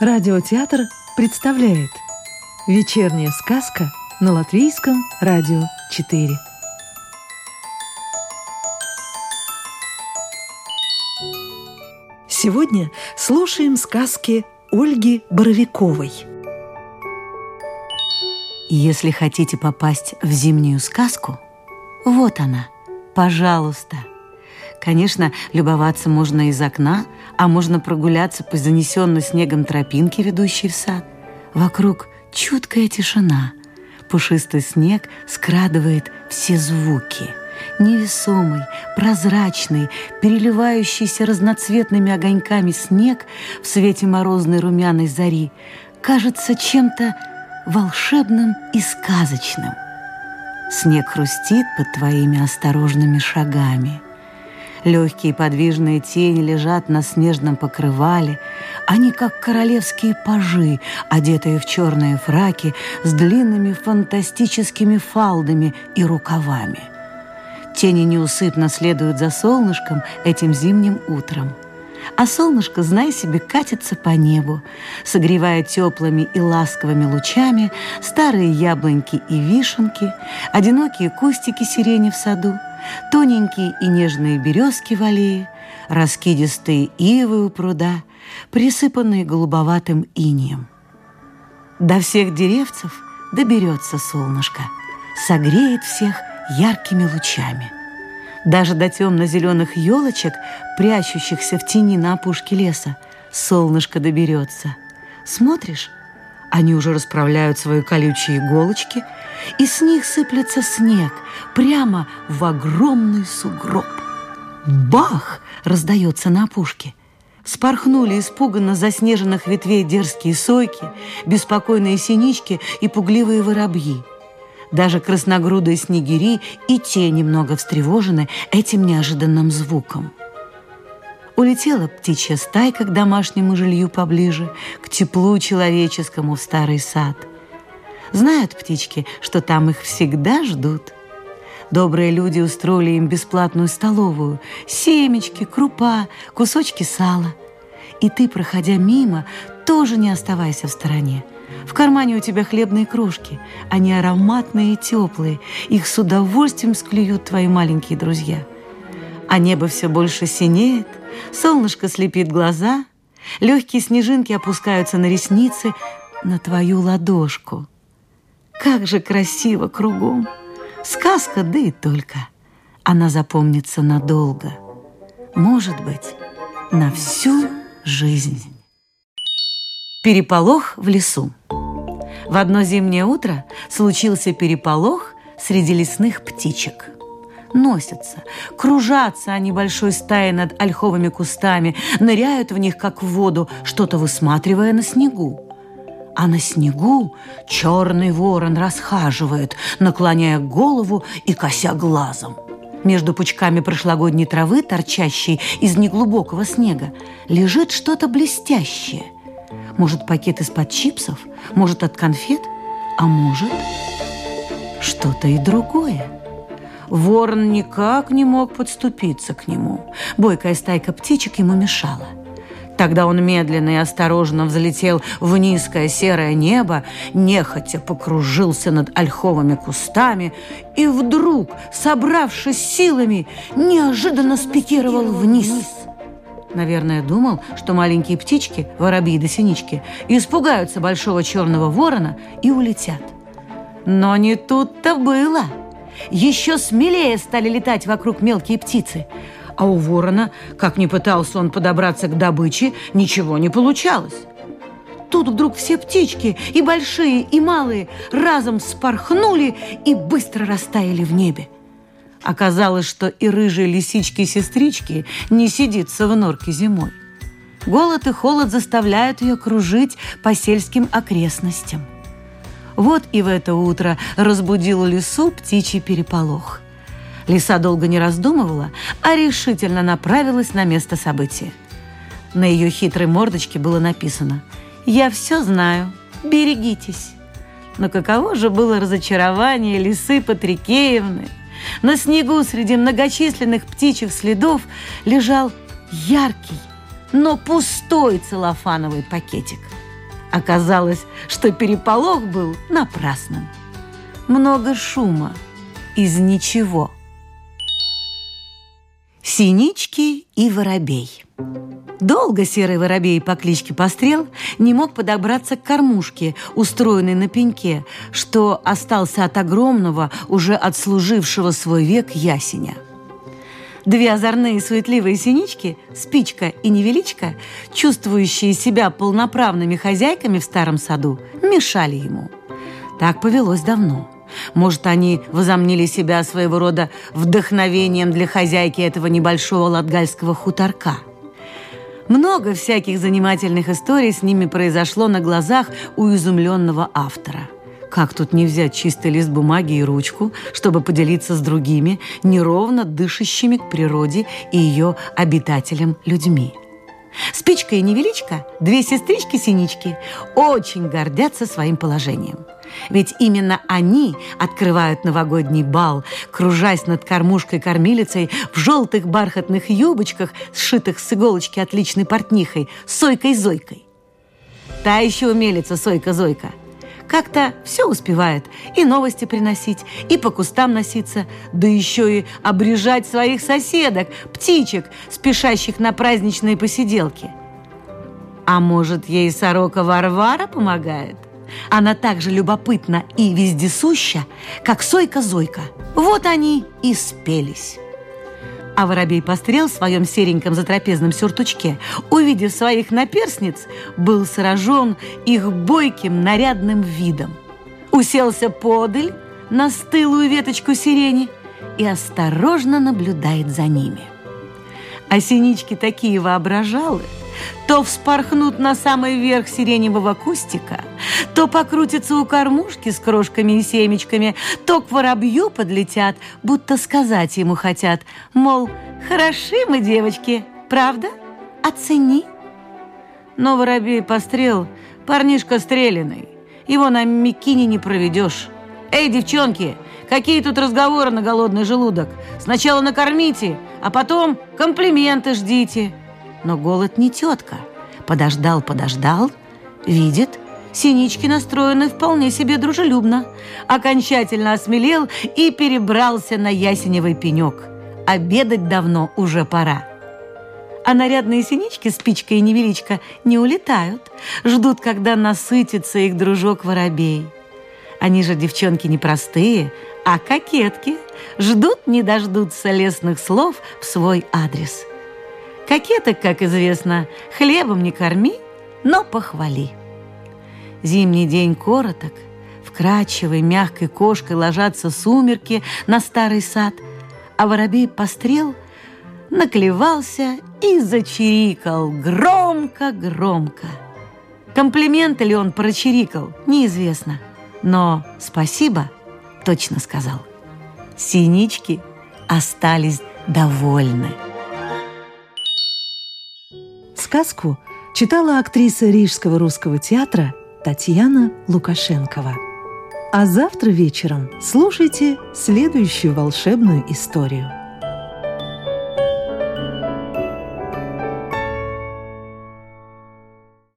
Радиотеатр представляет Вечерняя сказка на Латвийском радио 4 Сегодня слушаем сказки Ольги Боровиковой Если хотите попасть в зимнюю сказку, вот она, пожалуйста. Конечно, любоваться можно из окна, а можно прогуляться по занесенной снегом тропинке, ведущей в сад. Вокруг чуткая тишина. Пушистый снег скрадывает все звуки. Невесомый, прозрачный, переливающийся разноцветными огоньками снег в свете морозной румяной зари кажется чем-то волшебным и сказочным. Снег хрустит под твоими осторожными шагами – Легкие подвижные тени лежат на снежном покрывале. Они как королевские пажи, одетые в черные фраки с длинными фантастическими фалдами и рукавами. Тени неусыпно следуют за солнышком этим зимним утром. А солнышко, знай себе, катится по небу, согревая теплыми и ласковыми лучами старые яблоньки и вишенки, одинокие кустики сирени в саду, тоненькие и нежные березки в аллее, раскидистые ивы у пруда, присыпанные голубоватым инием. До всех деревцев доберется солнышко, согреет всех яркими лучами. Даже до темно-зеленых елочек, прячущихся в тени на опушке леса, солнышко доберется. Смотришь, они уже расправляют свои колючие иголочки, и с них сыплется снег прямо в огромный сугроб. Бах! раздается на опушке. Спорхнули испуганно заснеженных ветвей дерзкие сойки, беспокойные синички и пугливые воробьи. Даже красногрудые снегири и те немного встревожены этим неожиданным звуком. Улетела птичья стайка к домашнему жилью поближе, к теплу человеческому в старый сад. Знают птички, что там их всегда ждут. Добрые люди устроили им бесплатную столовую, семечки, крупа, кусочки сала. И ты, проходя мимо, тоже не оставайся в стороне. В кармане у тебя хлебные крошки. Они ароматные и теплые. Их с удовольствием склюют твои маленькие друзья. А небо все больше синеет, Солнышко слепит глаза, легкие снежинки опускаются на ресницы, на твою ладошку. Как же красиво кругом! Сказка, да и только. Она запомнится надолго. Может быть, на всю жизнь. Переполох в лесу. В одно зимнее утро случился переполох среди лесных птичек – носятся. Кружатся они большой стаей над ольховыми кустами, ныряют в них, как в воду, что-то высматривая на снегу. А на снегу черный ворон расхаживает, наклоняя голову и кося глазом. Между пучками прошлогодней травы, торчащей из неглубокого снега, лежит что-то блестящее. Может, пакет из-под чипсов, может, от конфет, а может, что-то и другое. Ворон никак не мог подступиться к нему. Бойкая стайка птичек ему мешала. Тогда он медленно и осторожно взлетел в низкое серое небо, нехотя покружился над ольховыми кустами и вдруг, собравшись силами, неожиданно спикировал вниз. Наверное, думал, что маленькие птички, воробьи да синички, испугаются большого черного ворона и улетят. Но не тут-то было – еще смелее стали летать вокруг мелкие птицы. А у ворона, как ни пытался он подобраться к добыче, ничего не получалось. Тут вдруг все птички, и большие, и малые, разом спорхнули и быстро растаяли в небе. Оказалось, что и рыжие лисички-сестрички не сидится в норке зимой. Голод и холод заставляют ее кружить по сельским окрестностям – вот и в это утро разбудил лесу птичий переполох. Лиса долго не раздумывала, а решительно направилась на место события. На ее хитрой мордочке было написано «Я все знаю, берегитесь». Но каково же было разочарование лисы Патрикеевны! На снегу среди многочисленных птичьих следов лежал яркий, но пустой целлофановый пакетик – Оказалось, что переполох был напрасным. Много шума из ничего. Синички и воробей. Долго серый воробей по кличке Пострел не мог подобраться к кормушке, устроенной на пеньке, что остался от огромного, уже отслужившего свой век ясеня. Две озорные суетливые синички, Спичка и Невеличка, чувствующие себя полноправными хозяйками в старом саду, мешали ему. Так повелось давно. Может, они возомнили себя своего рода вдохновением для хозяйки этого небольшого латгальского хуторка – много всяких занимательных историй с ними произошло на глазах у изумленного автора. Как тут не взять чистый лист бумаги и ручку, чтобы поделиться с другими, неровно дышащими к природе и ее обитателям людьми? Спичка и Невеличка, две сестрички-синички, очень гордятся своим положением – ведь именно они открывают новогодний бал, кружась над кормушкой-кормилицей в желтых бархатных юбочках, сшитых с иголочки отличной портнихой, Сойкой-Зойкой. Та еще умелица Сойка-Зойка. Как-то все успевает и новости приносить, и по кустам носиться, да еще и обрежать своих соседок, птичек, спешащих на праздничные посиделки. А может, ей сорока Варвара помогает? Она так же любопытна и вездесуща, как Сойка-Зойка. Вот они и спелись. А воробей-пострел в своем сереньком затрапезном сюртучке, увидев своих наперсниц, был сражен их бойким нарядным видом. Уселся подаль на стылую веточку сирени и осторожно наблюдает за ними. А синички такие воображалы – то вспорхнут на самый верх сиреневого кустика, то покрутятся у кормушки с крошками и семечками, то к воробью подлетят, будто сказать ему хотят, мол, хороши мы, девочки, правда? Оцени. Но воробей пострел, парнишка стреляный, его на микине не проведешь. Эй, девчонки, какие тут разговоры на голодный желудок? Сначала накормите, а потом комплименты ждите. Но голод не тетка. Подождал, подождал, видит, Синички настроены вполне себе дружелюбно. Окончательно осмелел и перебрался на ясеневый пенек. Обедать давно уже пора. А нарядные синички, спичка и невеличка, не улетают. Ждут, когда насытится их дружок-воробей. Они же девчонки непростые, а кокетки. Ждут, не дождутся лесных слов в свой адрес. Кокеток, как известно, хлебом не корми, но похвали. Зимний день короток, вкрадчивой мягкой кошкой ложатся сумерки на старый сад, а воробей пострел наклевался и зачирикал громко-громко. Комплименты ли он прочирикал, неизвестно, но спасибо точно сказал. Синички остались довольны. Сказку читала актриса Рижского русского театра Татьяна Лукашенкова. А завтра вечером слушайте следующую волшебную историю.